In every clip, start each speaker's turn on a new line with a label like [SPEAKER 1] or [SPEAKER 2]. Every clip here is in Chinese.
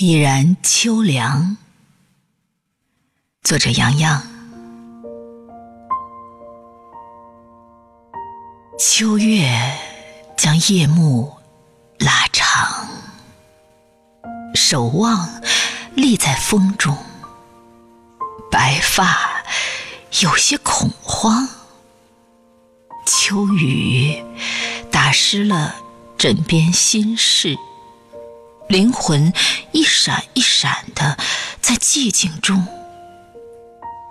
[SPEAKER 1] 已然秋凉。作者：杨洋。秋月将夜幕拉长，守望立在风中，白发有些恐慌。秋雨打湿了枕边心事。灵魂一闪一闪的，在寂静中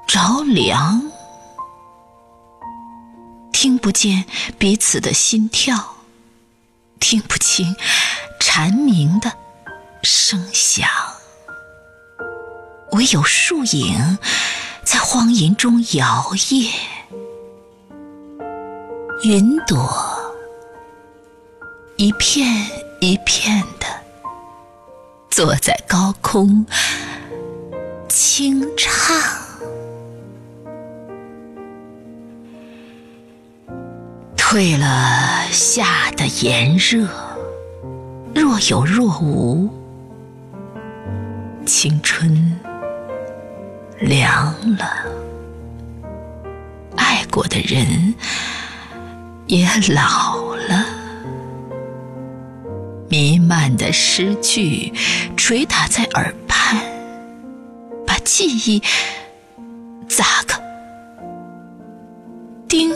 [SPEAKER 1] 着凉，听不见彼此的心跳，听不清蝉鸣的声响，唯有树影在荒吟中摇曳，云朵一片一片。坐在高空，轻唱。退了夏的炎热，若有若无，青春凉了，爱过的人也老了。弥漫的诗句捶打在耳畔把记忆砸个叮